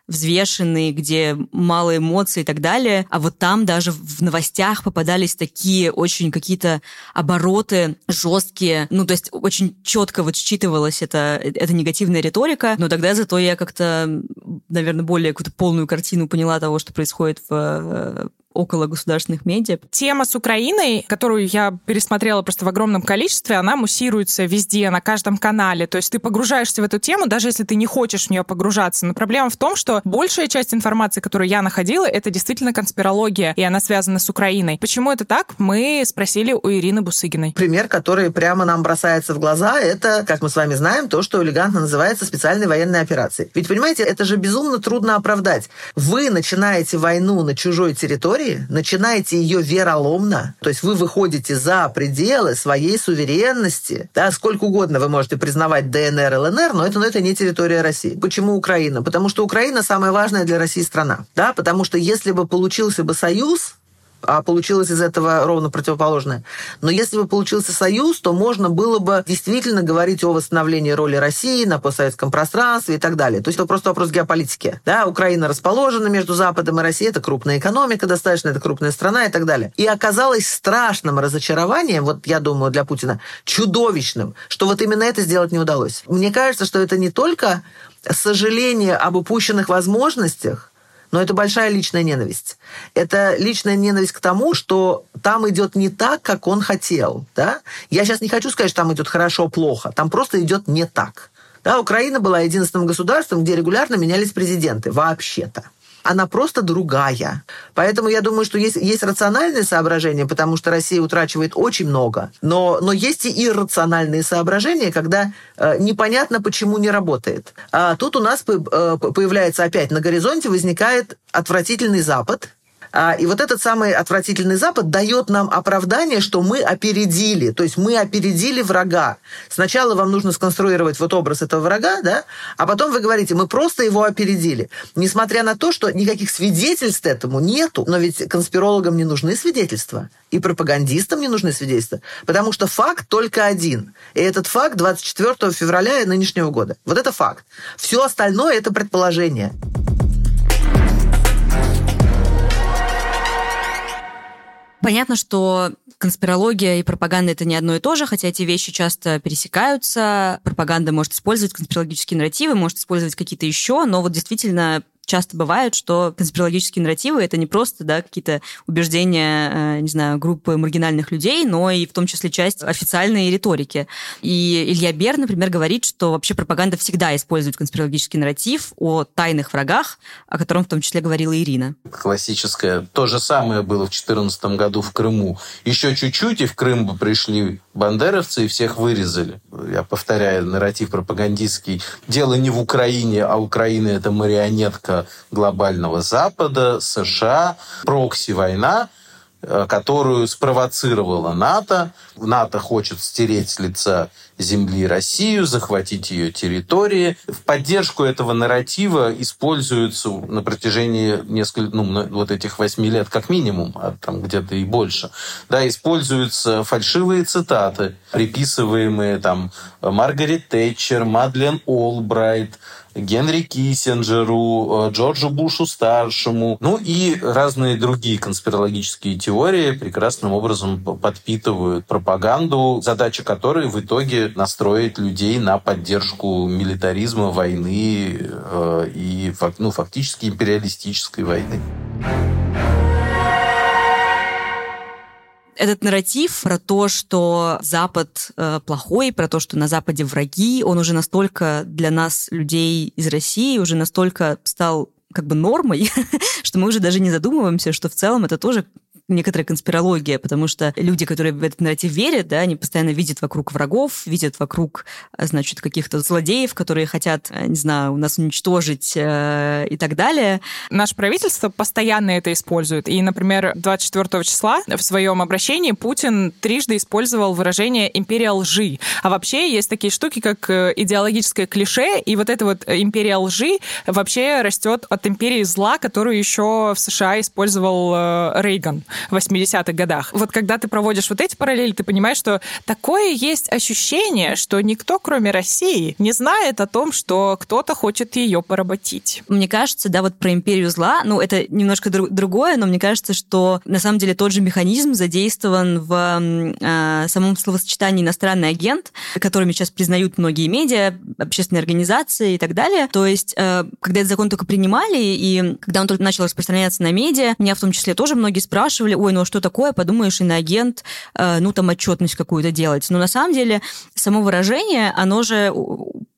взвешенный, где мало эмоций и так далее. А вот там даже в в новостях попадались такие очень какие-то обороты жесткие, ну, то есть очень четко вот считывалась эта, эта негативная риторика, но тогда зато я как-то, наверное, более какую-то полную картину поняла того, что происходит в э, около государственных медиа. Тема с Украиной, которую я пересмотрела просто в огромном количестве, она муссируется везде, на каждом канале. То есть ты погружаешься в эту тему, даже если ты не хочешь в нее погружаться. Но проблема в том, что большая часть информации, которую я находила, это действительно конспирология, и она связана с Украиной. Почему это так? Мы спросили у Ирины Бусыгиной. Пример, который прямо нам бросается в глаза, это, как мы с вами знаем, то, что элегантно называется специальной военной операцией. Ведь, понимаете, это же безумно трудно оправдать. Вы начинаете войну на чужой территории, начинаете ее вероломно, то есть вы выходите за пределы своей суверенности, да, сколько угодно вы можете признавать ДНР, ЛНР, но это, но это не территория России. Почему Украина? Потому что Украина самая важная для России страна, да, потому что если бы получился бы союз, а получилось из этого ровно противоположное. Но если бы получился союз, то можно было бы действительно говорить о восстановлении роли России на постсоветском пространстве и так далее. То есть это просто вопрос геополитики. Да, Украина расположена между Западом и Россией, это крупная экономика достаточно, это крупная страна и так далее. И оказалось страшным разочарованием, вот я думаю, для Путина, чудовищным, что вот именно это сделать не удалось. Мне кажется, что это не только сожаление об упущенных возможностях, но это большая личная ненависть. Это личная ненависть к тому, что там идет не так, как он хотел. Да? Я сейчас не хочу сказать, что там идет хорошо-плохо. Там просто идет не так. Да, Украина была единственным государством, где регулярно менялись президенты. Вообще-то она просто другая. Поэтому я думаю, что есть, есть рациональные соображения, потому что Россия утрачивает очень много, но, но есть и иррациональные соображения, когда э, непонятно, почему не работает. А тут у нас э, появляется опять на горизонте, возникает отвратительный Запад, и вот этот самый отвратительный Запад дает нам оправдание, что мы опередили, то есть мы опередили врага. Сначала вам нужно сконструировать вот образ этого врага, да, а потом вы говорите, мы просто его опередили. Несмотря на то, что никаких свидетельств этому нету, но ведь конспирологам не нужны свидетельства, и пропагандистам не нужны свидетельства, потому что факт только один. И этот факт 24 февраля нынешнего года. Вот это факт. Все остальное – это предположение. Понятно, что конспирология и пропаганда это не одно и то же, хотя эти вещи часто пересекаются. Пропаганда может использовать конспирологические нарративы, может использовать какие-то еще, но вот действительно часто бывает, что конспирологические нарративы это не просто да, какие-то убеждения, э, не знаю, группы маргинальных людей, но и в том числе часть официальной риторики. И Илья Бер, например, говорит, что вообще пропаганда всегда использует конспирологический нарратив о тайных врагах, о котором в том числе говорила Ирина. Классическое. То же самое было в 2014 году в Крыму. Еще чуть-чуть, и в Крым бы пришли бандеровцы и всех вырезали. Я повторяю, нарратив пропагандистский. Дело не в Украине, а Украина – это марионетка глобального Запада, США, прокси-война – которую спровоцировала НАТО. НАТО хочет стереть с лица земли Россию, захватить ее территории. В поддержку этого нарратива используются на протяжении нескольких, ну, вот этих восьми лет как минимум, а там где-то и больше, да, используются фальшивые цитаты, приписываемые там Маргарет Тэтчер, Мадлен Олбрайт, Генри Киссинджеру, э, Джорджу Бушу-старшему, ну и разные другие конспирологические теории прекрасным образом подпитывают пропаганду, задача которой в итоге настроить людей на поддержку милитаризма, войны э, и ну, фактически империалистической войны. Этот нарратив про то, что Запад э, плохой, про то, что на Западе враги, он уже настолько для нас, людей из России, уже настолько стал как бы нормой, [laughs] что мы уже даже не задумываемся, что в целом это тоже некоторая конспирология, потому что люди, которые в этот нарратив верят, да, они постоянно видят вокруг врагов, видят вокруг, значит, каких-то злодеев, которые хотят, э, не знаю, у нас уничтожить э, и так далее. Наше правительство постоянно это использует. И, например, 24 числа в своем обращении Путин трижды использовал выражение «империя лжи». А вообще есть такие штуки, как э, идеологическое клише, и вот эта вот империя лжи вообще растет от империи зла, которую еще в США использовал э, Рейган. В 80-х годах. Вот когда ты проводишь вот эти параллели, ты понимаешь, что такое есть ощущение, что никто, кроме России, не знает о том, что кто-то хочет ее поработить. Мне кажется, да, вот про империю зла, ну, это немножко друг, другое, но мне кажется, что на самом деле тот же механизм задействован в э, самом словосочетании иностранный агент, которыми сейчас признают многие медиа, общественные организации и так далее. То есть, э, когда этот закон только принимали, и когда он только начал распространяться на медиа, меня в том числе тоже многие спрашивали, ой, ну а что такое, подумаешь, иноагент, э, ну там отчетность какую-то делать. Но на самом деле само выражение, оно же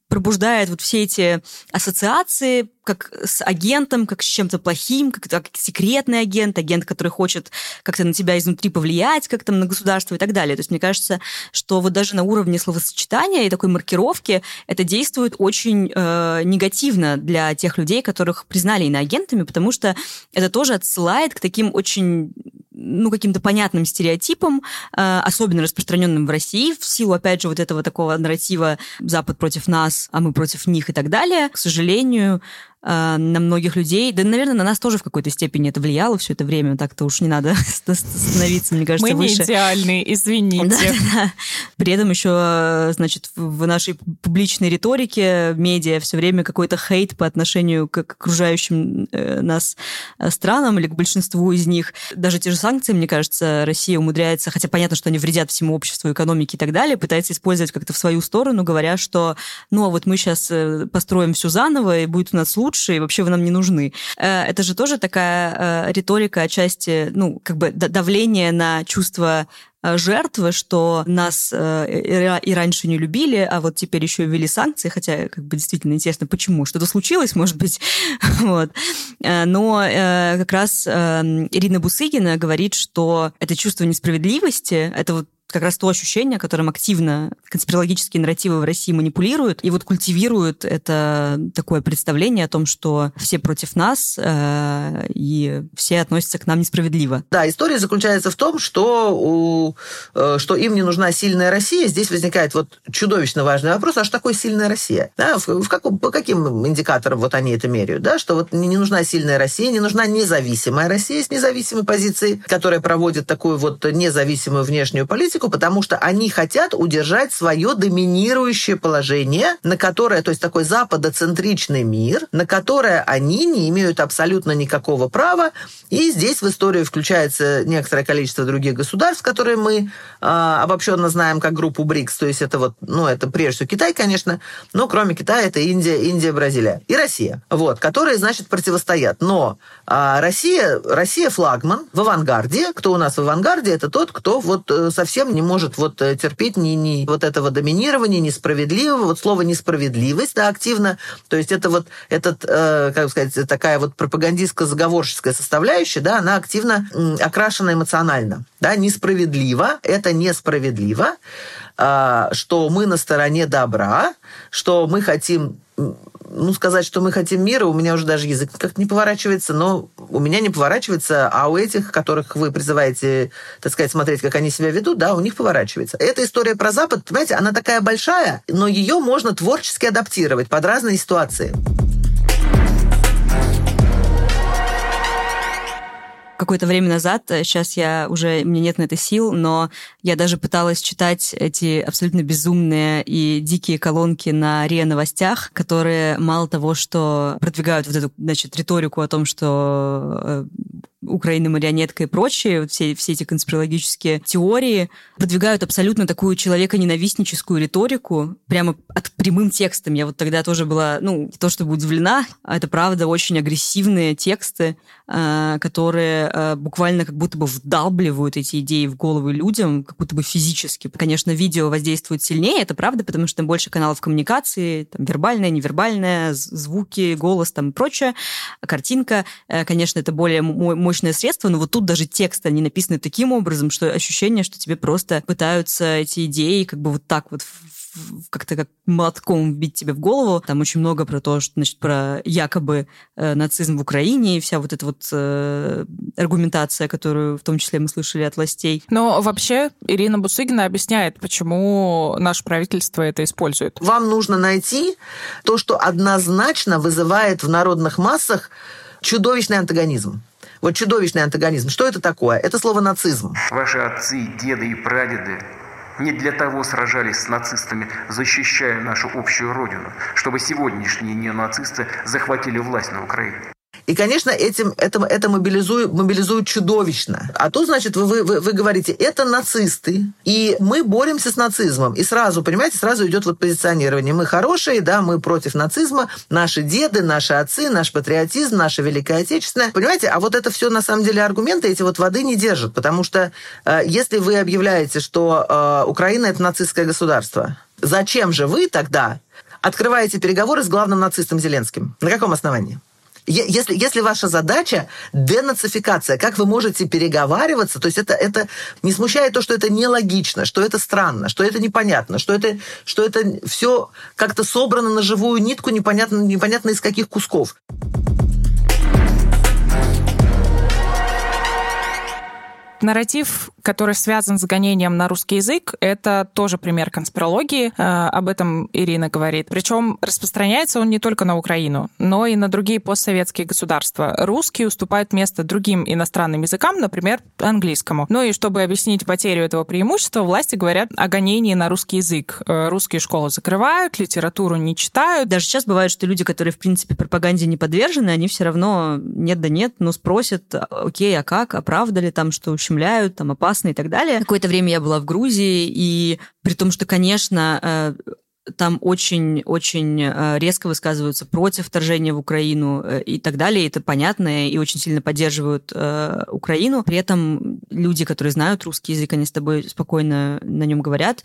пробуждает вот все эти ассоциации, как с агентом, как с чем-то плохим, как, как секретный агент, агент, который хочет как-то на тебя изнутри повлиять, как там на государство и так далее. То есть мне кажется, что вот даже на уровне словосочетания и такой маркировки это действует очень э, негативно для тех людей, которых признали иноагентами, потому что это тоже отсылает к таким очень ну, каким-то понятным стереотипам, э, особенно распространенным в России, в силу, опять же, вот этого такого нарратива «Запад против нас, а мы против них» и так далее. К сожалению, э, на многих людей, да, наверное, на нас тоже в какой-то степени это влияло все это время, так-то уж не надо [laughs] становиться, мне кажется, Мы выше. не идеальные, извините. Да, да. При этом еще, значит, в нашей публичной риторике медиа все время какой-то хейт по отношению к окружающим э, нас э, странам или к большинству из них. Даже те же санкции, мне кажется, Россия умудряется, хотя понятно, что они вредят всему обществу, экономике и так далее, пытается использовать как-то в свою сторону, говоря, что ну а вот мы сейчас э, построим все заново, и будет у нас лучше, лучше, и вообще вы нам не нужны. Э, это же тоже такая э, риторика отчасти, ну, как бы давление на чувство э, жертвы, что нас и раньше не любили, а вот теперь еще ввели санкции, хотя как бы действительно интересно, почему? Что-то случилось, может быть? [laughs] вот. Но как раз Ирина Бусыгина говорит, что это чувство несправедливости, это вот как раз то ощущение, которым активно конспирологические нарративы в России манипулируют и вот культивируют это такое представление о том, что все против нас э, и все относятся к нам несправедливо. Да, история заключается в том, что, у, э, что им не нужна сильная Россия. Здесь возникает вот чудовищно важный вопрос, а что такое сильная Россия? Да, в, в каком, по каким индикаторам вот они это меряют? Да, что вот не, нужна сильная Россия, не нужна независимая Россия с независимой позицией, которая проводит такую вот независимую внешнюю политику, политику, потому что они хотят удержать свое доминирующее положение, на которое, то есть такой западоцентричный мир, на которое они не имеют абсолютно никакого права. И здесь в историю включается некоторое количество других государств, которые мы э, обобщенно знаем как группу БРИКС. То есть это вот, ну, это прежде всего Китай, конечно, но кроме Китая это Индия, Индия, Бразилия и Россия, вот, которые, значит, противостоят. Но э, Россия, Россия флагман в авангарде. Кто у нас в авангарде? Это тот, кто вот э, совсем совсем не может вот э, терпеть ни, ни вот этого доминирования, несправедливого. Вот слово несправедливость, да, активно. То есть это вот этот, э, как сказать, такая вот пропагандистско-заговорческая составляющая, да, она активно окрашена эмоционально. Да, несправедливо, это несправедливо, э, что мы на стороне добра, что мы хотим ну, сказать, что мы хотим мира, у меня уже даже язык как не поворачивается, но у меня не поворачивается, а у этих, которых вы призываете, так сказать, смотреть, как они себя ведут, да, у них поворачивается. Эта история про Запад, понимаете, она такая большая, но ее можно творчески адаптировать под разные ситуации. Какое-то время назад, сейчас э, я уже, мне нет на это сил, но я даже пыталась читать эти абсолютно безумные и дикие колонки на РИА Новостях, которые мало того, что продвигают вот эту, значит, риторику о том, что э, Украина марионетка и прочие, все, все эти конспирологические теории продвигают абсолютно такую человеконенавистническую риторику, прямо от прямым текстом. Я вот тогда тоже была, ну, не то чтобы удивлена, а это правда очень агрессивные тексты, которые э, буквально как будто бы вдалбливают эти идеи в головы людям, как будто бы физически. Конечно, видео воздействует сильнее, это правда, потому что там больше каналов коммуникации, там вербальное, невербальное, звуки, голос там и прочее, картинка. Э, конечно, это более мощное средство, но вот тут даже тексты, они написаны таким образом, что ощущение, что тебе просто пытаются эти идеи как бы вот так вот как-то как молотком вбить тебе в голову. Там очень много про то, что, значит, про якобы э, нацизм в Украине и вся вот эта вот э, аргументация, которую в том числе мы слышали от властей. Но вообще Ирина Бусыгина объясняет, почему наше правительство это использует. Вам нужно найти то, что однозначно вызывает в народных массах чудовищный антагонизм. Вот чудовищный антагонизм. Что это такое? Это слово нацизм. Ваши отцы, деды и прадеды не для того сражались с нацистами, защищая нашу общую родину, чтобы сегодняшние неонацисты захватили власть на Украине. И, конечно, этим, это, это мобилизует, мобилизует чудовищно. А то, значит, вы, вы, вы говорите, это нацисты, и мы боремся с нацизмом. И сразу, понимаете, сразу идет вот позиционирование. Мы хорошие, да, мы против нацизма, наши деды, наши отцы, наш патриотизм, наша Великая Отечественная. Понимаете, а вот это все на самом деле аргументы эти вот воды не держат, потому что э, если вы объявляете, что э, Украина это нацистское государство, зачем же вы тогда открываете переговоры с главным нацистом Зеленским? На каком основании? Если, если ваша задача денацификация, как вы можете переговариваться, то есть это, это не смущает то, что это нелогично, что это странно, что это непонятно, что это, что это все как-то собрано на живую нитку, непонятно, непонятно из каких кусков. Нарратив, который связан с гонением на русский язык, это тоже пример конспирологии. Э, об этом Ирина говорит. Причем распространяется он не только на Украину, но и на другие постсоветские государства. Русский уступает место другим иностранным языкам, например, английскому. Ну и чтобы объяснить потерю этого преимущества, власти говорят о гонении на русский язык. Э, русские школы закрывают, литературу не читают. Даже сейчас бывает, что люди, которые, в принципе, пропаганде не подвержены, они все равно нет да нет, но спросят, окей, а как, а правда ли там, что ущемляют, там опасно и так далее. Какое-то время я была в Грузии, и при том, что, конечно, э, там очень-очень э, резко высказываются против вторжения в Украину э, и так далее. Это понятно, и очень сильно поддерживают э, Украину. При этом люди, которые знают русский язык, они с тобой спокойно на нем говорят.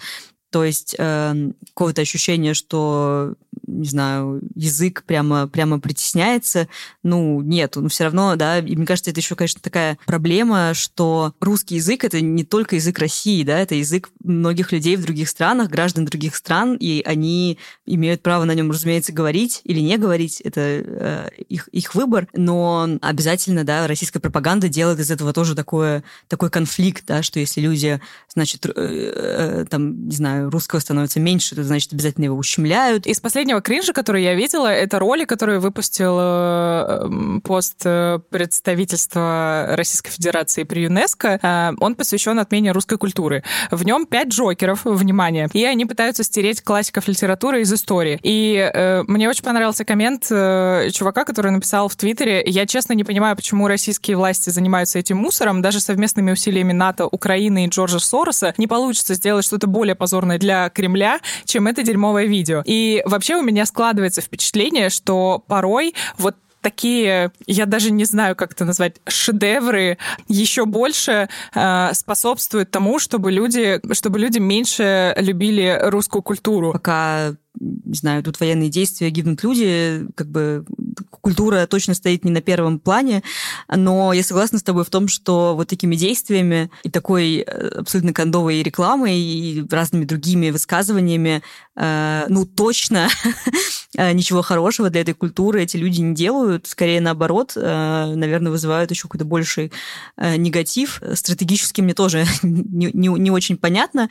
То есть э, какого-то ощущения, что не знаю, язык прямо, прямо притесняется. Ну, нет, но все равно, да, и мне кажется, это еще, конечно, такая проблема, что русский язык — это не только язык России, да, это язык многих людей в других странах, граждан других стран, и они имеют право на нем, разумеется, говорить или не говорить, это э, их, их выбор, но обязательно, да, российская пропаганда делает из этого тоже такое, такой конфликт, да, что если люди, значит, э, э, там, не знаю, русского становится меньше, то, значит, обязательно его ущемляют. Из последнего кринжа, который я видела, это ролик, который выпустил э, пост э, представительства Российской Федерации при ЮНЕСКО. Э, он посвящен отмене русской культуры. В нем пять джокеров, внимание, и они пытаются стереть классиков литературы из истории. И мне очень понравился коммент чувака, который написал в Твиттере, я честно не понимаю, почему российские власти занимаются этим мусором, даже совместными усилиями НАТО, Украины и Джорджа Сороса не получится сделать что-то более позорное для Кремля, чем это дерьмовое видео. И вообще у меня меня складывается впечатление, что порой вот такие, я даже не знаю, как это назвать, шедевры еще больше э, способствуют тому, чтобы люди, чтобы люди меньше любили русскую культуру. Пока не знаю, тут военные действия, гибнут люди, как бы культура точно стоит не на первом плане, но я согласна с тобой в том, что вот такими действиями и такой э, абсолютно кондовой рекламой и разными другими высказываниями, ну, точно [laughs] э, ничего хорошего для этой культуры эти люди не делают, скорее наоборот, э, наверное, вызывают еще какой-то больший э, негатив. Стратегически мне тоже [laughs] не, не, не очень понятно,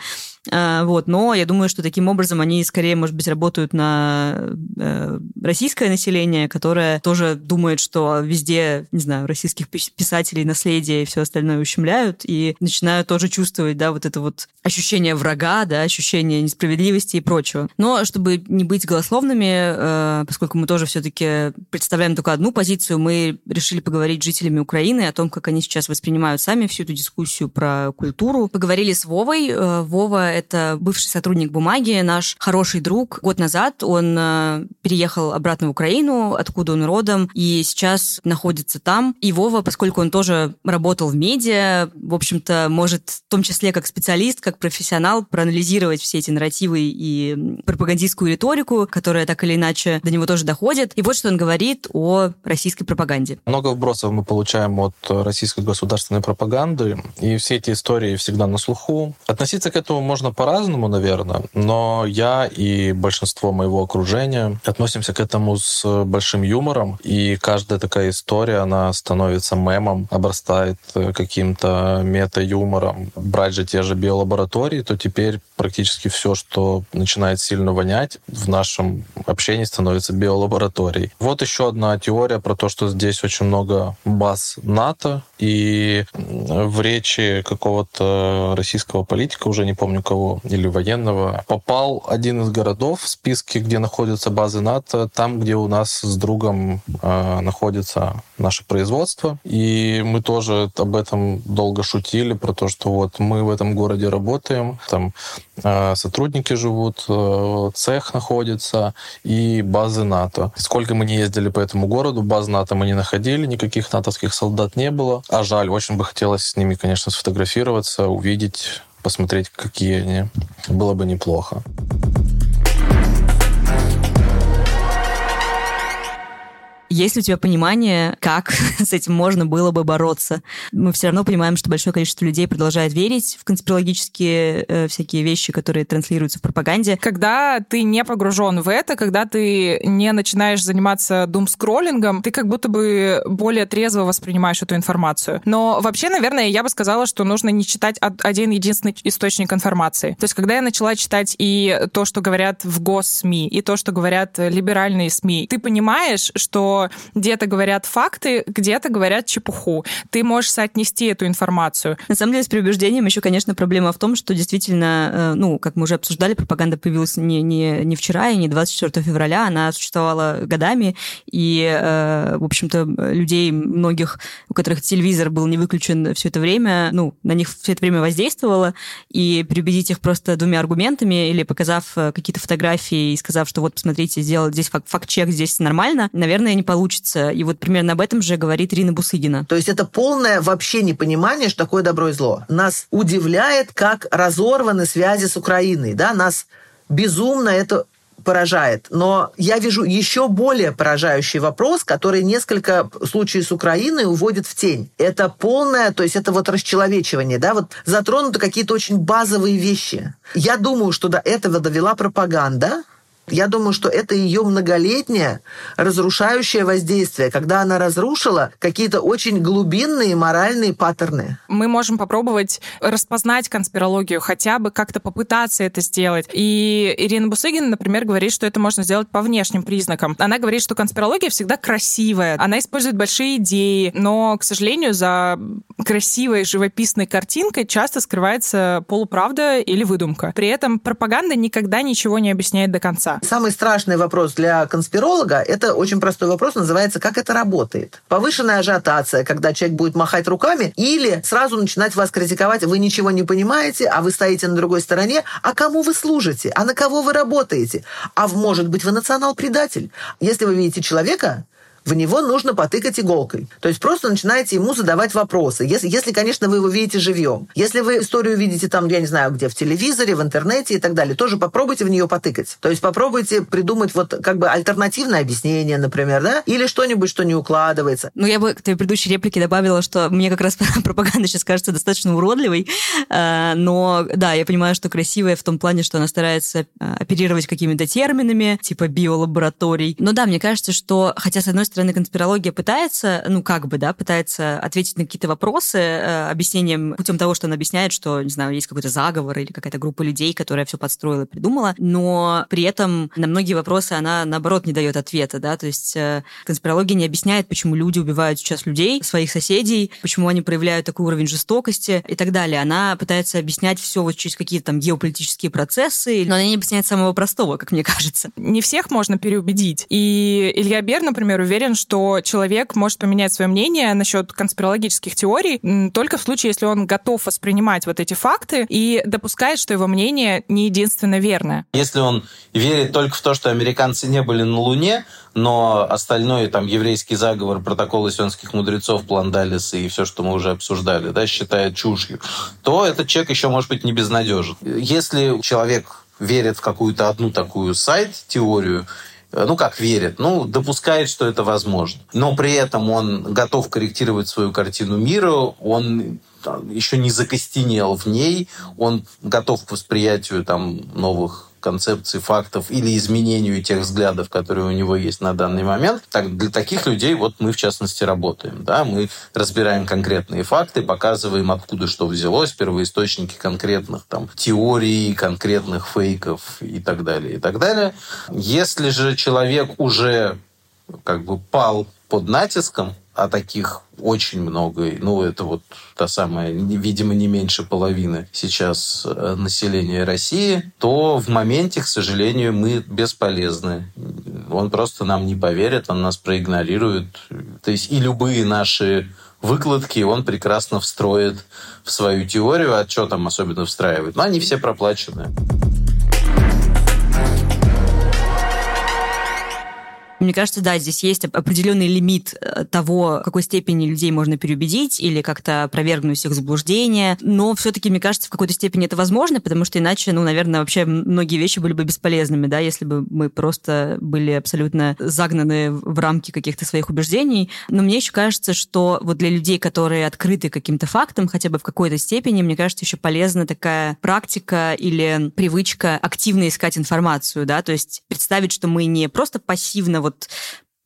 э, вот, но я думаю, что таким образом они скорее, может быть, работают на э, российское население, которое тоже думает, что везде, не знаю, российских писателей, наследие и все остальное ущемляют, и начинают тоже чувствовать, да, вот это вот ощущение врага, да, ощущение несправедливости и прочего. Но чтобы не быть голословными, э, поскольку мы тоже все-таки представляем только одну позицию, мы решили поговорить с жителями Украины о том, как они сейчас воспринимают сами всю эту дискуссию про культуру. Поговорили с Вовой. Э, Вова — это бывший сотрудник бумаги, наш хороший друг. Год назад он э, переехал обратно в Украину, откуда он родом, и сейчас находится там. И Вова, поскольку он тоже работал в медиа, в общем-то, может в том числе как специалист, как профессионал проанализировать все эти нарративы и пропагандистскую риторику, которая так или иначе до него тоже доходит. И вот что он говорит о российской пропаганде. Много вбросов мы получаем от российской государственной пропаганды, и все эти истории всегда на слуху. Относиться к этому можно по-разному, наверное, но я и большинство моего окружения относимся к этому с большим юмором, и каждая такая история, она становится мемом, обрастает каким-то мета-юмором. Брать же те же биолаборатории, то теперь практически все, что начинает начинает сильно вонять, в нашем общении становится биолабораторией. Вот еще одна теория про то, что здесь очень много баз НАТО, и в речи какого-то российского политика, уже не помню кого, или военного, попал один из городов в списке, где находятся базы НАТО, там, где у нас с другом э, находится наше производство. И мы тоже об этом долго шутили, про то, что вот мы в этом городе работаем, там сотрудники живут, э, цех находится и базы НАТО. Сколько мы не ездили по этому городу, баз НАТО мы не находили, никаких натовских солдат не было. А жаль, очень бы хотелось с ними, конечно, сфотографироваться, увидеть, посмотреть, какие они. Было бы неплохо. Есть ли у тебя понимание, как [laughs] с этим можно было бы бороться? Мы все равно понимаем, что большое количество людей продолжает верить в конспирологические э, всякие вещи, которые транслируются в пропаганде. Когда ты не погружен в это, когда ты не начинаешь заниматься думскроллингом, ты как будто бы более трезво воспринимаешь эту информацию. Но вообще, наверное, я бы сказала, что нужно не читать один единственный источник информации. То есть, когда я начала читать и то, что говорят в госсми, и то, что говорят либеральные СМИ, ты понимаешь, что где-то говорят факты, где-то говорят чепуху. Ты можешь соотнести эту информацию. На самом деле, с переубеждением еще, конечно, проблема в том, что действительно, э, ну, как мы уже обсуждали, пропаганда появилась не, не, не вчера и не 24 февраля, она существовала годами, и, э, в общем-то, людей многих, у которых телевизор был не выключен все это время, ну, на них все это время воздействовало, и переубедить их просто двумя аргументами или показав э, какие-то фотографии и сказав, что вот, посмотрите, сделал здесь факт-чек, здесь нормально, наверное, не получится. И вот примерно об этом же говорит Ирина Бусыгина. То есть это полное вообще непонимание, что такое добро и зло. Нас удивляет, как разорваны связи с Украиной. Да? Нас безумно это поражает. Но я вижу еще более поражающий вопрос, который несколько случаев с Украиной уводит в тень. Это полное, то есть это вот расчеловечивание, да, вот затронуты какие-то очень базовые вещи. Я думаю, что до этого довела пропаганда, я думаю, что это ее многолетнее разрушающее воздействие, когда она разрушила какие-то очень глубинные моральные паттерны. Мы можем попробовать распознать конспирологию, хотя бы как-то попытаться это сделать. И Ирина Бусыгина, например, говорит, что это можно сделать по внешним признакам. Она говорит, что конспирология всегда красивая, она использует большие идеи, но, к сожалению, за красивой живописной картинкой часто скрывается полуправда или выдумка. При этом пропаганда никогда ничего не объясняет до конца конца. Самый страшный вопрос для конспиролога – это очень простой вопрос, называется «Как это работает?». Повышенная ажиотация, когда человек будет махать руками, или сразу начинать вас критиковать, вы ничего не понимаете, а вы стоите на другой стороне, а кому вы служите, а на кого вы работаете, а может быть вы национал-предатель. Если вы видите человека, в него нужно потыкать иголкой. То есть просто начинаете ему задавать вопросы. Если, если, конечно, вы его видите живьем. Если вы историю видите там, я не знаю, где, в телевизоре, в интернете и так далее, тоже попробуйте в нее потыкать. То есть попробуйте придумать вот как бы альтернативное объяснение, например, да, или что-нибудь, что не укладывается. Ну, я бы к твоей предыдущей реплике добавила, что мне как раз [laughs] пропаганда сейчас кажется достаточно уродливой, э, но да, я понимаю, что красивая в том плане, что она старается э, оперировать какими-то терминами, типа биолабораторий. Но да, мне кажется, что, хотя, с одной стороны, конспирология пытается, ну, как бы, да, пытается ответить на какие-то вопросы э, объяснением путем того, что она объясняет, что, не знаю, есть какой-то заговор или какая-то группа людей, которая все подстроила, придумала, но при этом на многие вопросы она, наоборот, не дает ответа, да, то есть э, конспирология не объясняет, почему люди убивают сейчас людей, своих соседей, почему они проявляют такой уровень жестокости и так далее. Она пытается объяснять все вот через какие-то там геополитические процессы, но она не объясняет самого простого, как мне кажется. Не всех можно переубедить. И Илья Бер, например, уверен, уверен, что человек может поменять свое мнение насчет конспирологических теорий только в случае, если он готов воспринимать вот эти факты и допускает, что его мнение не единственно верное. Если он верит только в то, что американцы не были на Луне, но остальное, там, еврейский заговор, протоколы сионских мудрецов, план Даллеса и все, что мы уже обсуждали, да, считает чушью, то этот человек еще может быть не безнадежен. Если человек верит в какую-то одну такую сайт-теорию, ну как верит, ну допускает, что это возможно. Но при этом он готов корректировать свою картину мира, он еще не закостенел в ней, он готов к восприятию там новых концепции фактов или изменению тех взглядов, которые у него есть на данный момент. Так, для таких людей вот мы, в частности, работаем. Да? Мы разбираем конкретные факты, показываем, откуда что взялось, первоисточники конкретных там, теорий, конкретных фейков и так далее, и так далее. Если же человек уже как бы пал под натиском, а таких очень много. Ну, это вот та самая, видимо, не меньше половины сейчас э, населения России, то в моменте, к сожалению, мы бесполезны. Он просто нам не поверит, он нас проигнорирует. То есть и любые наши выкладки он прекрасно встроит в свою теорию, а что там особенно встраивает? Но они все проплаченные. Мне кажется, да, здесь есть определенный лимит э, того, в какой степени людей можно переубедить или как-то опровергнуть их заблуждения. Но все-таки, мне кажется, в какой-то степени это возможно, потому что иначе, ну, наверное, вообще многие вещи были бы бесполезными, да, если бы мы просто были абсолютно загнаны в рамки каких-то своих убеждений. Но мне еще кажется, что вот для людей, которые открыты каким-то фактам, хотя бы в какой-то степени, мне кажется, еще полезна такая практика или привычка активно искать информацию, да, то есть представить, что мы не просто пассивно вот вот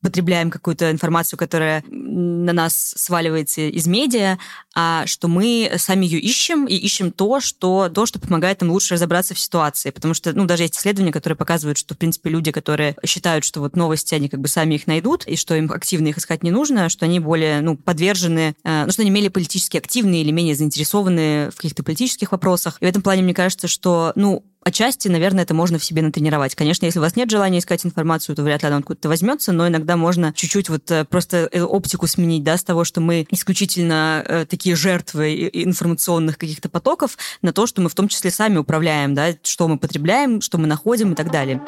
потребляем какую-то информацию, которая на нас сваливается из медиа, а что мы сами ее ищем и ищем то, что, то, что помогает нам лучше разобраться в ситуации. Потому что, ну, даже есть исследования, которые показывают, что, в принципе, люди, которые считают, что вот новости, они как бы сами их найдут, и что им активно их искать не нужно, что они более, ну, подвержены, э, ну, что они менее политически активные или менее заинтересованы в каких-то политических вопросах. И в этом плане мне кажется, что, ну, Отчасти, наверное, это можно в себе натренировать. Конечно, если у вас нет желания искать информацию, то вряд ли она откуда-то возьмется, но иногда можно чуть-чуть вот э, просто э, оптику сменить, да, с того, что мы исключительно э, такие жертвы информационных каких-то потоков, на то, что мы в том числе сами управляем, да, что мы потребляем, что мы находим и так далее.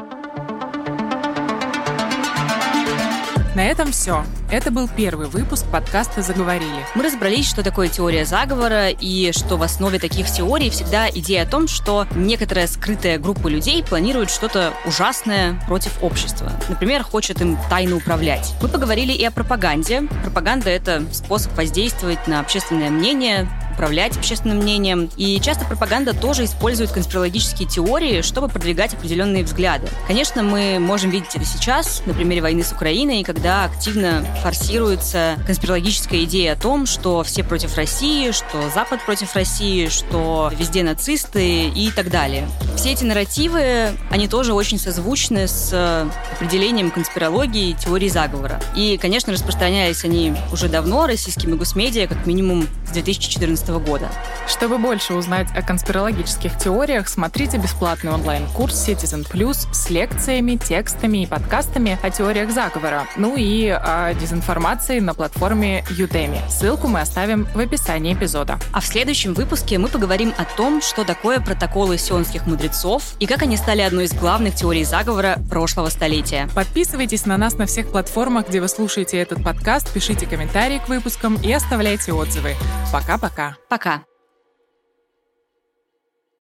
На этом все. Это был первый выпуск подкаста «Заговорили». Мы разобрались, что такое теория заговора и что в основе таких теорий всегда идея о том, что некоторая скрытая группа людей планирует что-то ужасное против общества. Например, хочет им тайно управлять. Мы поговорили и о пропаганде. Пропаганда — это способ воздействовать на общественное мнение, управлять общественным мнением. И часто пропаганда тоже использует конспирологические теории, чтобы продвигать определенные взгляды. Конечно, мы можем видеть это сейчас на примере войны с Украиной, когда активно форсируется конспирологическая идея о том, что все против России, что Запад против России, что везде нацисты и так далее. Все эти нарративы, они тоже очень созвучны с определением конспирологии и теории заговора. И, конечно, распространялись они уже давно российскими госмедиа, как минимум с 2014 года. Чтобы больше узнать о конспирологических теориях, смотрите бесплатный онлайн-курс Citizen Plus с лекциями, текстами и подкастами о теориях заговора, ну и о дезинформации на платформе Udemy. Ссылку мы оставим в описании эпизода. А в следующем выпуске мы поговорим о том, что такое протоколы сионских мудрецов и как они стали одной из главных теорий заговора прошлого столетия. Подписывайтесь на нас на всех платформах, где вы слушаете этот подкаст, пишите комментарии к выпускам и оставляйте отзывы. Пока-пока. Пока.